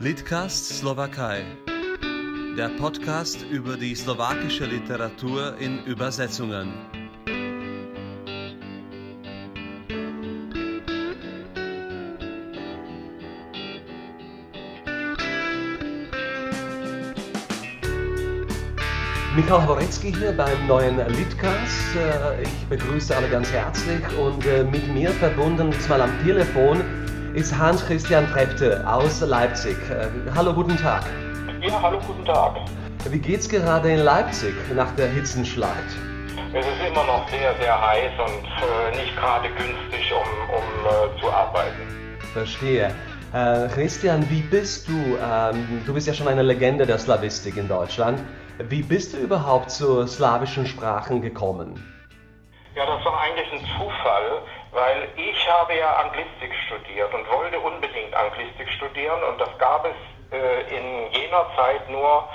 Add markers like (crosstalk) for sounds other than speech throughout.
Litcast Slowakei. Der Podcast über die slowakische Literatur in Übersetzungen. Michael Horecki hier beim neuen Litcast. Äh, Ich begrüße alle ganz herzlich und äh, mit mir verbunden, diesmal am Telefon, ist Hans-Christian Trepte aus Leipzig. Äh, Hallo, guten Tag. Ja, hallo, guten Tag. Wie geht's gerade in Leipzig nach der Hitzenschlacht? Es ist immer noch sehr, sehr heiß und äh, nicht gerade günstig, um, um äh, zu arbeiten. Verstehe. Äh, Christian, wie bist du? Ähm, du bist ja schon eine Legende der Slawistik in Deutschland. Wie bist du überhaupt zu slawischen Sprachen gekommen? Ja, das war eigentlich ein Zufall, weil ich habe ja Anglistik studiert und wollte unbedingt Anglistik studieren und das gab es äh, in jener Zeit nur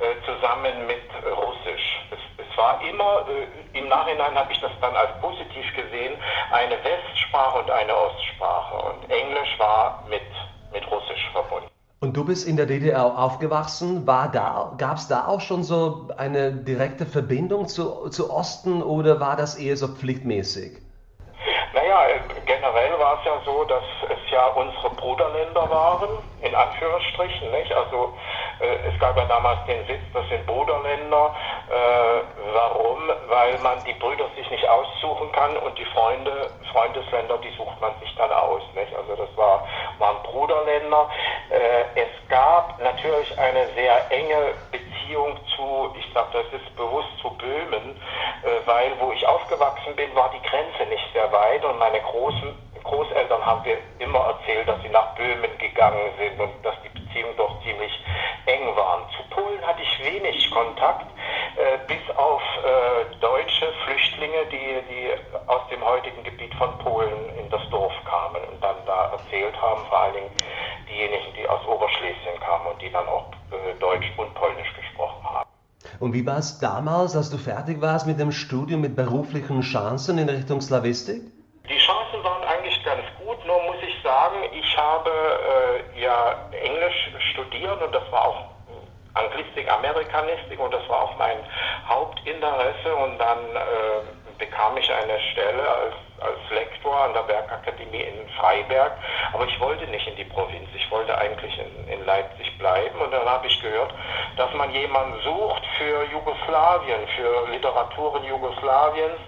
äh, zusammen mit Russisch. Es, es war immer, äh, im Nachhinein habe ich das dann als positiv gesehen, eine Westsprache und eine Ostsprache und Englisch war mit, mit Russisch verbunden. Und du bist in der DDR aufgewachsen. Da, gab es da auch schon so eine direkte Verbindung zu, zu Osten oder war das eher so pflichtmäßig? Generell war es ja so, dass es ja unsere Bruderländer waren, in Anführungsstrichen, nicht? Also äh, es gab ja damals den Sitz, das sind Bruderländer. Äh, warum? Weil man die Brüder sich nicht aussuchen kann und die Freunde, Freundesländer, die sucht man sich dann aus, nicht? Also das war, waren Bruderländer. Äh, es gab natürlich eine sehr enge Beziehung zu, ich glaube, das ist bewusst zu Böhmen, äh, weil wo ich aufgewachsen bin, war die Grenze nicht sehr weit und meine großen Großeltern haben mir immer erzählt, dass sie nach Böhmen gegangen sind und dass die Beziehungen doch ziemlich eng waren. Zu Polen hatte ich wenig Kontakt, äh, bis auf äh, deutsche Flüchtlinge, die, die aus dem heutigen Gebiet von Polen in das Dorf kamen und dann da erzählt haben, vor allen Dingen diejenigen, die aus Oberschlesien kamen und die dann auch äh, Deutsch und Polnisch. Und wie war es damals, als du fertig warst mit dem Studium mit beruflichen Chancen in Richtung Slawistik? Die Chancen waren eigentlich ganz gut, nur muss ich sagen, ich habe äh, ja Englisch studiert und das war auch Anglistik, Amerikanistik und das war auch mein Hauptinteresse und dann äh, bekam ich eine Stelle als, als Lektor an der Bergakademie in Freiberg, aber ich wollte nicht in die Provinz, ich wollte eigentlich in, in Leipzig bleiben. Und dann habe ich gehört, dass man jemanden sucht für Jugoslawien, für Literaturen Jugoslawiens.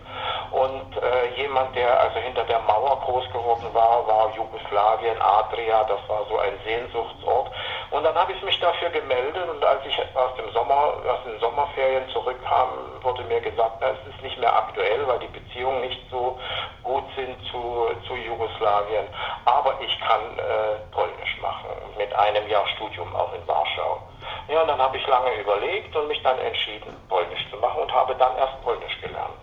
Und äh, jemand, der also hinter der Mauer groß geworden war, war Jugoslawien, Adria, das war so ein Sehnsuchtsort. Und dann habe ich mich dafür gemeldet und als ich aus dem Sommer, aus den Sommerferien zurückkam, wurde mir gesagt, na, es ist nicht mehr aktuell, weil die Beziehungen nicht so gut sind zu, zu Jugoslawien. Aber ich kann äh, Polnisch machen, mit einem Jahr Studium auch in Warschau. Ja, und dann habe ich lange überlegt und mich dann entschieden, Polnisch zu machen und habe dann erst Polnisch gelernt.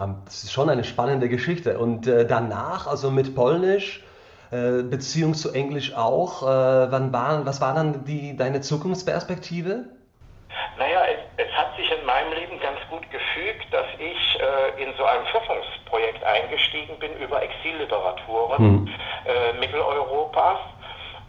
Ähm, Das ist schon eine spannende Geschichte. Und äh, danach, also mit Polnisch, Beziehung zu Englisch auch, äh, wann war, was war dann die, deine Zukunftsperspektive? Naja, es, es hat sich in meinem Leben ganz gut gefügt, dass ich äh, in so einem Forschungsprojekt eingestiegen bin über Exilliteraturen Hm. äh, Mitteleuropas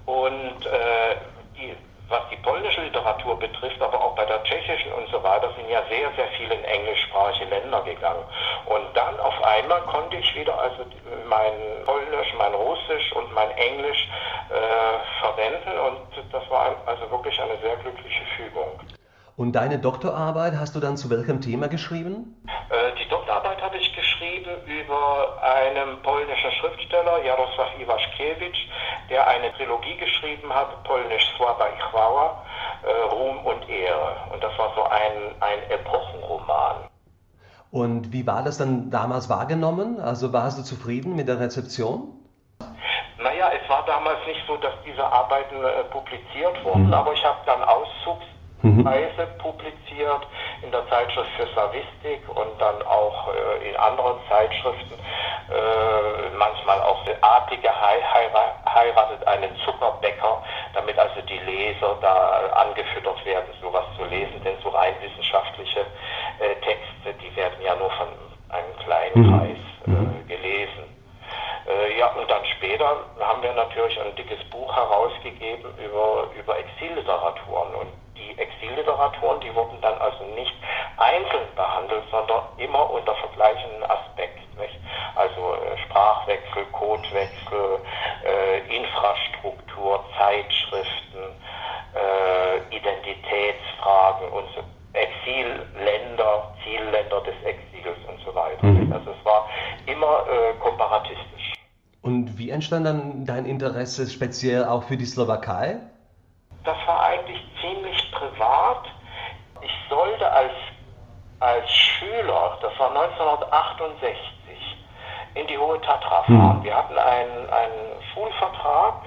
und äh, die, was die polnische Literatur betrifft, aber auch bei der tschechischen und so weiter, sind ja sehr, sehr viele in englischsprachige Länder gegangen. Und dann auf einmal konnte ich wieder also mein Polnisch, mein Russisch und mein Englisch äh, verwenden und das war also wirklich eine sehr glückliche Fügung. Und deine Doktorarbeit hast du dann zu welchem Thema geschrieben? Äh, Die Doktorarbeit habe ich geschrieben über einen polnischen Schriftsteller, Jarosław Iwaszkiewicz, der eine Trilogie geschrieben hat, Polnisch Sława i Chwała, äh, Ruhm und Ehre. Und das war so ein, ein Epochenroman. Und wie war das dann damals wahrgenommen? Also warst du zufrieden mit der Rezeption? Naja, es war damals nicht so, dass diese Arbeiten äh, publiziert wurden, aber ich habe dann Auszugsweise publiziert in der Zeitschrift für Slavistik und dann auch äh, in anderen Zeitschriften. Äh, manchmal auch der Adlige heira- heiratet einen Zuckerbäcker, damit also die Leser da angefüttert werden, sowas zu lesen, denn so rein wissenschaftliche äh, Texte, die werden ja nur von einem kleinen Mhm. Kreis äh, gelesen. Äh, ja, und dann später haben wir natürlich ein dickes Buch herausgegeben über, über Exilliteraturen. Und die Exilliteraturen, die wurden dann also nicht einzeln behandelt, sondern immer unter vergleichenden Aspekten. Also äh, Sprachwechsel, Codewechsel, äh, Infrastruktur, Zeitschriften, äh, Identitätsfragen und so, Exilländer, Zielländer des Exils und so weiter. Mhm. Also es war immer komparatistisch. Und wie entstand dann dein Interesse speziell auch für die Slowakei? Das war eigentlich ziemlich privat. Ich sollte als, als Schüler, das war 1968, in die Hohe Tatra fahren. Hm. Wir hatten einen, einen Schulvertrag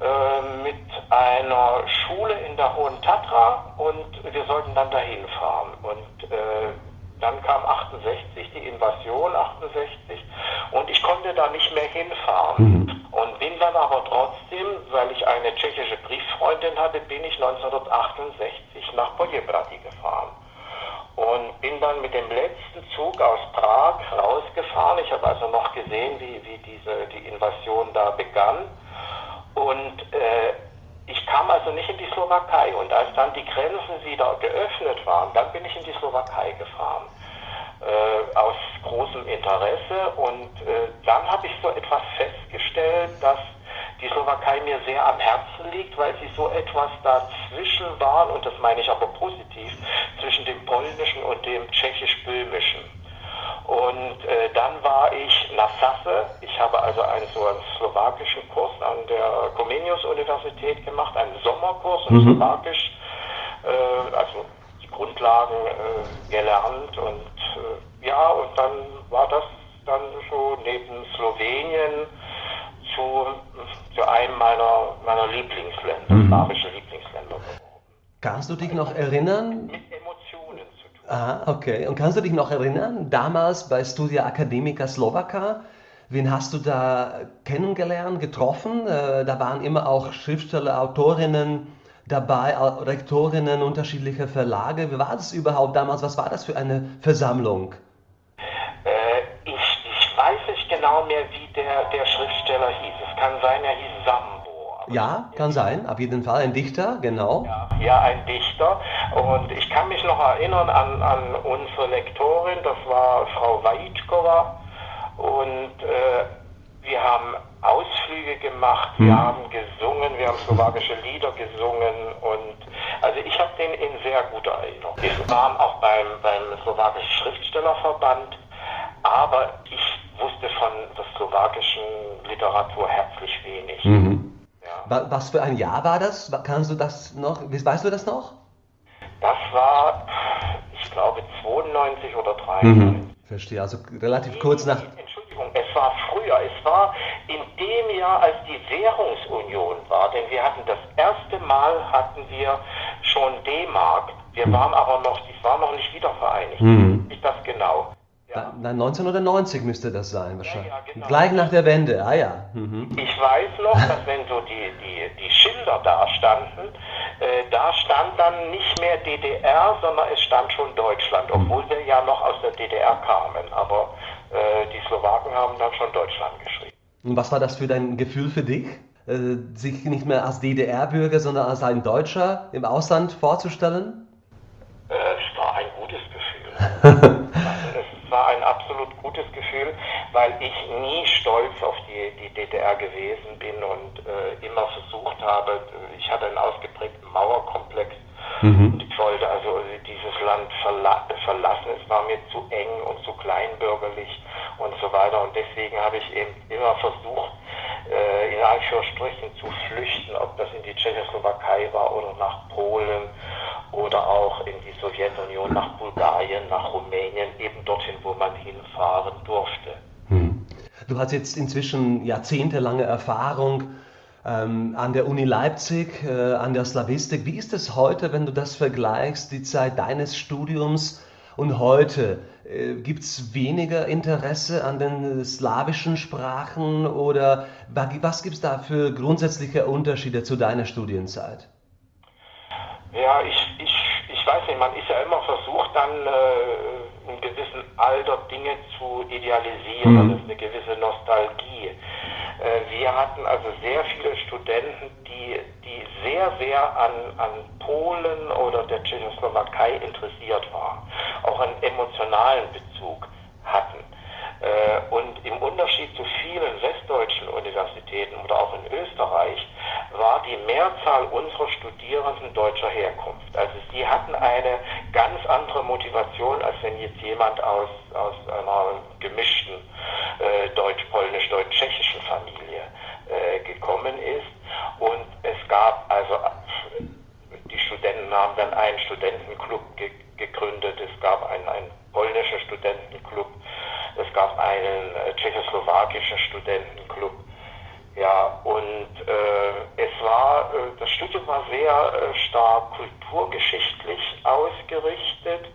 äh, mit einer Schule in der Hohen Tatra und wir sollten dann dahin fahren. Und äh, dann kam 68, die Invasion 68 und ich konnte da nicht mehr hinfahren. Mhm. Und bin dann aber trotzdem, weil ich eine tschechische Brieffreundin hatte, bin ich 1968 nach Pojebrady gefahren. Und bin dann mit dem letzten Zug aus Prag rausgefahren. Ich habe also noch gesehen, wie, wie diese, die Invasion da begann. Und äh, ich kam also nicht in die Slowakei und als dann die Grenzen wieder geöffnet waren, dann bin ich in die Slowakei gefahren. Äh, aus großem Interesse und äh, dann habe ich so etwas festgestellt, dass die Slowakei mir sehr am Herzen liegt, weil sie so etwas dazwischen waren, und das meine ich aber positiv, zwischen dem polnischen und dem tschechisch-böhmischen. Und äh, dann war ich nach Sasse. Ich habe also einen so einen slowakischen Kurs an der Comenius-Universität gemacht, einen Sommerkurs in mhm. Slowakisch, äh, also die Grundlagen äh, gelernt. Und äh, ja, und dann war das dann so neben Slowenien zu, zu einem meiner, meiner Lieblingsländer, mhm. slawische Lieblingsländer. Kannst du dich noch erinnern? Mit Emotionen zu tun. Ah, okay. Und kannst du dich noch erinnern, damals bei Studia Academica Slovaca, wen hast du da kennengelernt, getroffen? Äh, da waren immer auch Schriftsteller, Autorinnen dabei, Rektorinnen unterschiedlicher Verlage. Wie war das überhaupt damals? Was war das für eine Versammlung? Äh, ich, ich weiß nicht genau mehr, wie der, der Schriftsteller hieß. Es kann sein, er hieß Sambo. Ja, kann sein, auf jeden Fall ein Dichter, genau. Ja, ja, ein Dichter. Und ich kann mich noch erinnern an, an unsere Lektorin, das war Frau Vajitskova. Und äh, wir haben Ausflüge gemacht, hm. wir haben gesungen, wir haben slowakische Lieder gesungen und also ich habe den in sehr guter Erinnerung. Wir waren auch beim, beim slowakischen Schriftstellerverband, aber ich wusste von der slowakischen Literatur herzlich wenig. Mhm. Was für ein Jahr war das? Kannst du das noch, weißt du das noch? Das war, ich glaube, 92 oder 93. Mhm. Verstehe, also relativ kurz nach. Entschuldigung, es war früher. Es war in dem Jahr, als die Währungsunion war, denn wir hatten das erste Mal hatten wir schon D-Mark. Wir mhm. waren aber noch, die war noch nicht wiedervereinigt. Mhm. Ist das genau? Ja. Na, 1990 müsste das sein, wahrscheinlich. Ja, ja, genau. Gleich nach der Wende, ah ja. Mhm. Ich weiß noch, dass wenn so die, die, die Schilder da standen, äh, da stand dann nicht mehr DDR, sondern es stand schon Deutschland, mhm. obwohl wir ja noch aus der DDR kamen. Aber äh, die Slowaken haben dann schon Deutschland geschrieben. Und was war das für dein Gefühl für dich? Äh, sich nicht mehr als DDR-Bürger, sondern als ein Deutscher im Ausland vorzustellen? Äh, es war ein gutes Gefühl. war ein absolut gutes Gefühl, weil ich nie stolz auf die, die DDR gewesen bin und äh, immer versucht habe, ich hatte einen ausgeprägten Mauerkomplex mhm. und ich wollte also dieses Land verla verlassen. Es war mir zu eng und zu kleinbürgerlich und so weiter und deswegen habe ich eben immer versucht, äh, in Anführungsstrichen zu flüchten, ob das in die Tschechoslowakei war oder nach Polen oder auch in die Sowjetunion, nach Bulgarien, nach Rumänien, eben dorthin, wo man hinfahren durfte. Hm. Du hast jetzt inzwischen jahrzehntelange Erfahrung ähm, an der Uni Leipzig, äh, an der Slavistik. Wie ist es heute, wenn du das vergleichst, die Zeit deines Studiums und heute? Äh, Gibt es weniger Interesse an den slawischen Sprachen oder was gibt es da für grundsätzliche Unterschiede zu deiner Studienzeit? Ja, ich, ich, ich weiß nicht, man ist ja immer versucht, dann äh, in gewissem Alter Dinge zu idealisieren, mhm. das ist eine gewisse Nostalgie. Äh, wir hatten also sehr viele Studenten, die, die sehr, sehr an, an Polen oder der Tschechoslowakei interessiert waren, auch einen emotionalen Bezug hatten. Äh, und im Unterschied zu vielen westdeutschen Universitäten oder auch in Österreich war die Mehrzahl unserer Studierenden deutscher Herkunft. Also sie hatten eine ganz andere Motivation, als wenn jetzt jemand aus, aus einer gemischten äh, deutsch-polnisch-deutsch-tschechischen Familie äh, gekommen ist. Und es gab also, die Studenten haben dann einen Studentenclub ge gegründet, es gab einen, einen polnischen Studentenclub, es gab einen äh, tschechoslowakischen Studentenclub. Ja, und äh, es war, äh, war sehr äh, stark kulturgeschichtlich ausgerichtet.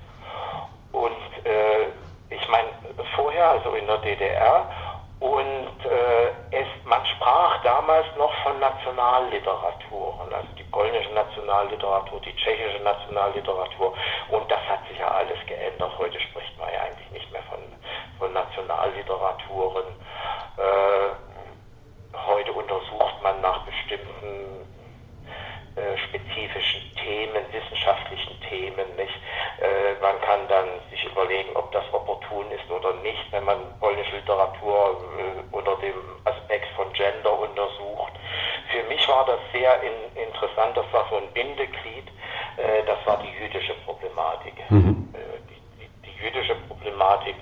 Und äh, ich meine, vorher, also in der DDR, und äh, es, man sprach damals noch von Nationalliteraturen, also die polnische Nationalliteratur, die tschechische Nationalliteratur. Und das hat sich ja alles geändert. Heute spricht man ja eigentlich nicht mehr von, von Nationalliteraturen. Äh, heute untersucht man nach bestimmten äh, spezifischen Themen, wissenschaftlichen Themen. Nicht? Äh, man kann dann sich überlegen, ob das opportun ist oder nicht, wenn man polnische Literatur äh, unter dem Aspekt von Gender untersucht. Für mich war das sehr in, interessant, das war so ein Bindeglied, äh, das war die jüdische Problematik. Mhm. Äh, die, die, die jüdische Problematik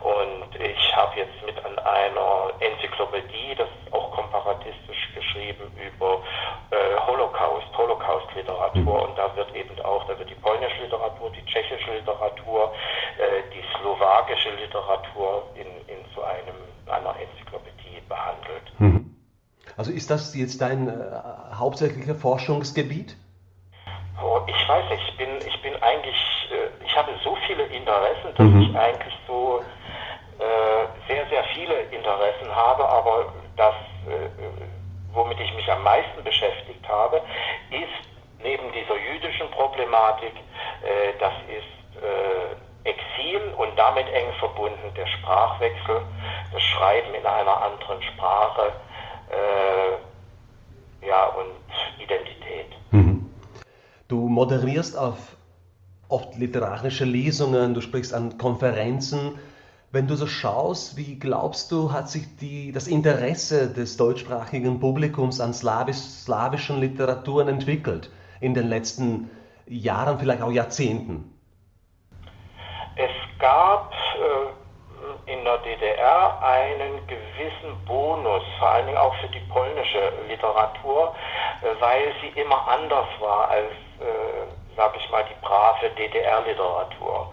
und ich habe jetzt mit an einer Enzyklopädie, das ist auch komparatistisch geschrieben, über äh, Holocaust, Holocaust-Literatur. Mhm. Und da wird eben auch, da wird die polnische Literatur, die tschechische Literatur, äh, die slowakische Literatur in, in so einem, einer Enzyklopädie behandelt. Mhm. Also ist das jetzt dein äh, hauptsächliches Forschungsgebiet? Oh, ich weiß nicht, ich bin, ich bin eigentlich, äh, ich habe so viele Interessen, dass mhm. ich eigentlich so äh, sehr, sehr viele Interessen habe, aber das, äh, womit ich mich am meisten beschäftigt habe, ist neben dieser jüdischen Problematik, äh, das ist äh, Exil und damit eng verbunden der Sprachwechsel, das Schreiben in einer anderen Sprache, äh, ja, und Identität. Mhm. Du moderierst auf oft literarische Lesungen, du sprichst an Konferenzen. Wenn du so schaust, wie glaubst du, hat sich die, das Interesse des deutschsprachigen Publikums an slawisch, slawischen Literaturen entwickelt in den letzten Jahren, vielleicht auch Jahrzehnten? Es gab äh, in der DDR einen gewissen Bonus, vor allen Dingen auch für die polnische Literatur, äh, weil sie immer anders war als äh, sag ich mal, die brave DDR-Literatur.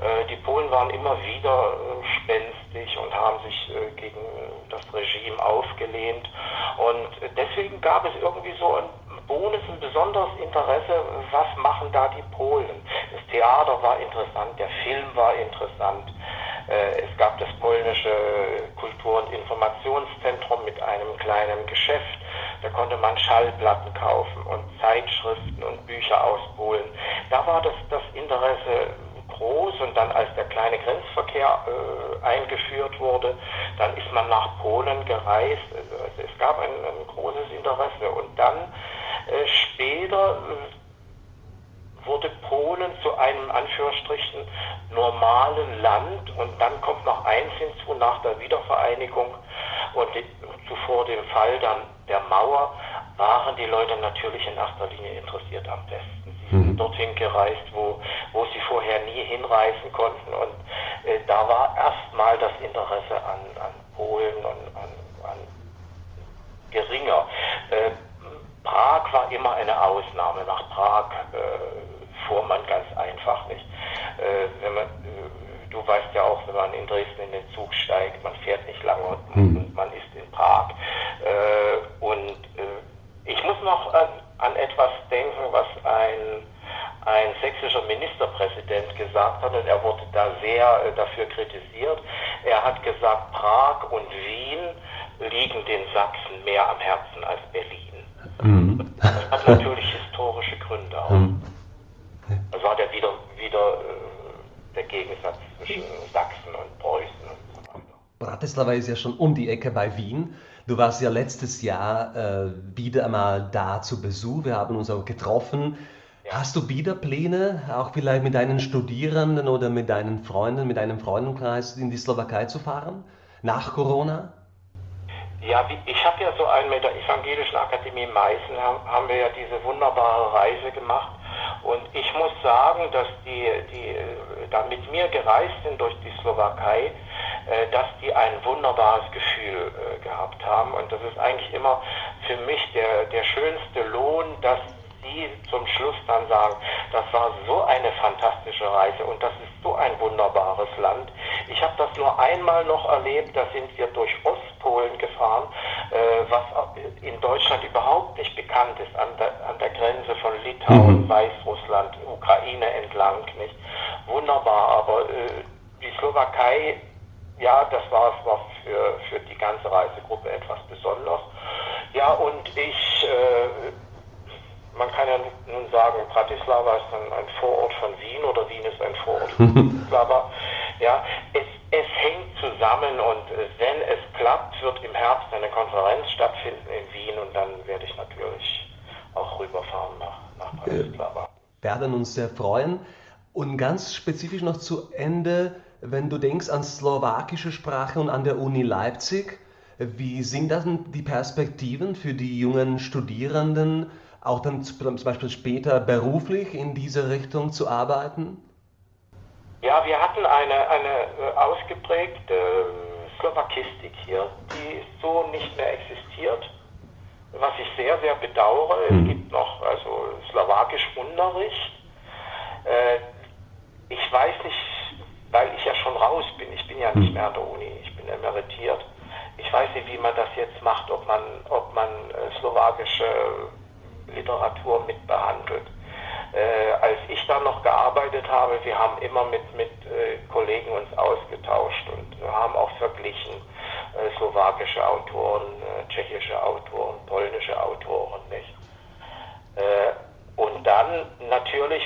Äh, die Polen waren immer wieder äh, spenstig und haben sich äh, gegen das Regime aufgelehnt. Und deswegen gab es irgendwie so ein Bonus, ein besonderes Interesse, was machen da die Polen. Das Theater war interessant, der Film war interessant. Es gab das polnische Kultur- und Informationszentrum mit einem kleinen Geschäft. Da konnte man Schallplatten kaufen und Zeitschriften und Bücher aus Polen. Da war das, das Interesse groß und dann als der kleine Grenzverkehr äh, eingeführt wurde, dann ist man nach Polen gereist. Also es gab ein, ein großes Interesse und dann äh, später äh, wurde Polen zu einem Anführungsstrichen normalen Land und dann kommt noch eins hinzu nach der Wiedervereinigung und zuvor dem Fall dann der Mauer waren die Leute natürlich in erster Linie interessiert am Westen. Sie sind mhm. dorthin gereist, wo, wo sie vorher nie hinreisen konnten. Und äh, da war erstmal das Interesse an, an Polen und an, an geringer. Äh, Prag war immer eine Ausnahme. Nach Prag äh, fuhr man ganz einfach nicht. Äh, wenn man, äh, du weißt ja auch, wenn man in Dresden in den Zug steigt, man fährt nicht lange und, und man ist in Prag. Äh, und ich muss noch an, an etwas denken, was ein, ein sächsischer Ministerpräsident gesagt hat, und er wurde da sehr äh, dafür kritisiert. Er hat gesagt, Prag und Wien liegen den Sachsen mehr am Herzen als Berlin. Mhm. Das hat natürlich historische Gründe auch. Mhm. Das war der wieder, wieder äh, der Gegensatz zwischen Sachsen und Preußen und so weiter. Bratislava ist ja schon um die Ecke bei Wien. Du warst ja letztes Jahr äh, wieder einmal da zu Besuch. Wir haben uns auch getroffen. Ja. Hast du wieder Pläne, auch vielleicht mit deinen Studierenden oder mit deinen Freunden, mit deinem Freundenkreis in die Slowakei zu fahren? Nach Corona? Ja, ich habe ja so einen mit der Evangelischen Akademie Meißen, haben, haben wir ja diese wunderbare Reise gemacht. Und ich muss sagen, dass die, die da mit mir gereist sind durch die Slowakei, äh, dass die ein wunderbares Gefühl äh, gehabt haben. Und das ist eigentlich immer für mich der, der schönste Lohn, dass die zum Schluss dann sagen, das war so eine fantastische Reise und das ist so ein wunderbares Land. Ich habe das nur einmal noch erlebt, da sind wir durch Ostpolen gefahren, äh, was Deutschland überhaupt nicht bekannt ist, an der, an der Grenze von Litauen, mhm. Weißrussland, Ukraine entlang, nicht? Wunderbar, aber äh, die Slowakei, ja, das war, war für, für die ganze Reisegruppe etwas Besonderes. Ja, und ich, äh, man kann ja nun sagen, Bratislava ist ein, ein Vorort von Wien oder Wien ist ein Vorort von (laughs) Bratislava. Ja, es, es hängt zusammen und wenn es klappt, wird im Herbst eine Konferenz stattfinden in Wien und dann werde ich natürlich auch rüberfahren nach, nach Bratislava. Wir werden uns sehr freuen. Und ganz spezifisch noch zu Ende, wenn du denkst an slowakische Sprache und an der Uni Leipzig, wie sind dann die Perspektiven für die jungen Studierenden, auch dann zum Beispiel später beruflich in diese Richtung zu arbeiten? Ja, wir hatten eine, eine äh, ausgeprägte äh, Slowakistik hier, die so nicht mehr existiert, was ich sehr, sehr bedauere. Hm. Es gibt noch also slowakisch Unterricht. Äh, ich weiß nicht, weil ich ja schon raus bin, ich bin ja nicht hm. mehr an der Uni, ich bin emeritiert. Ich weiß nicht, wie man das jetzt macht, ob man, ob man slowakische Literatur mit behandelt. Äh, als ich da noch gearbeitet habe, wir haben immer mit, mit äh, Kollegen uns ausgetauscht und haben auch verglichen äh, slowakische Autoren, äh, tschechische Autoren, polnische Autoren, nicht? Äh, und dann natürlich,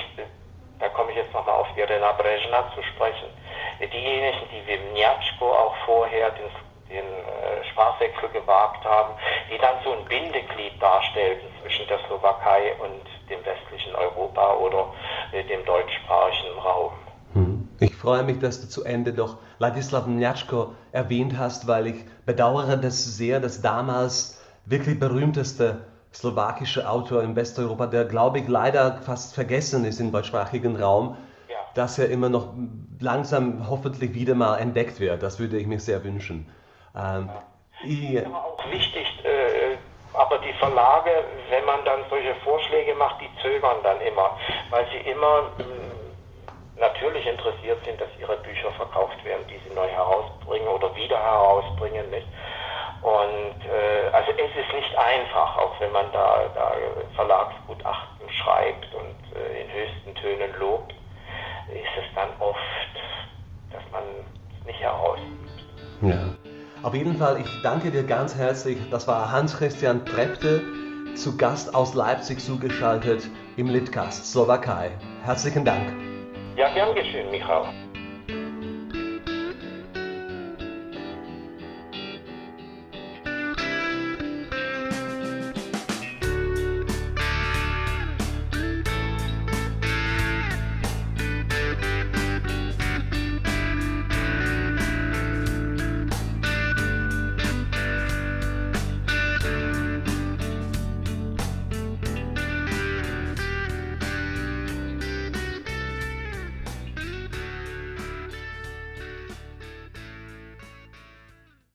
da komme ich jetzt nochmal auf Irena Brezhna zu sprechen, diejenigen, die wie Mniatschko auch vorher den den äh, Sprachwechsel gewagt haben, die dann so ein Bindeglied darstellten zwischen der Slowakei und dem westlichen Europa oder äh, dem deutschsprachigen Raum. Hm. Ich freue mich, dass du zu Ende doch Ladislav Mniatschko erwähnt hast, weil ich bedauere das sehr, dass damals wirklich berühmteste slowakische Autor in Westeuropa, der glaube ich leider fast vergessen ist im deutschsprachigen Raum, dass er immer noch langsam hoffentlich wieder mal entdeckt wird. Das würde ich mir sehr wünschen. Ähm. Ist auch wichtig, äh, aber die Verlage, wenn man dann solche Vorschläge macht, die zögern dann immer, weil sie immer mh, mm, natürlich interessiert sind, dass ihre Bücher verkauft werden, die sie neu herausbringen oder wieder herausbringen. Nicht? Und äh, also es ist nicht einfach, auch wenn man da, da Verlagsgutachten schreibt und äh, in höchsten Tönen lobt, ist es dann oft, dass man es nicht herausgibt. Ja. Auf jeden Fall, ich danke dir ganz herzlich. Das war Hans-Christian Trepte, zu Gast aus Leipzig zugeschaltet im Litcast Slowakei. Herzlichen Dank. Ja, gern geschehen, Michael.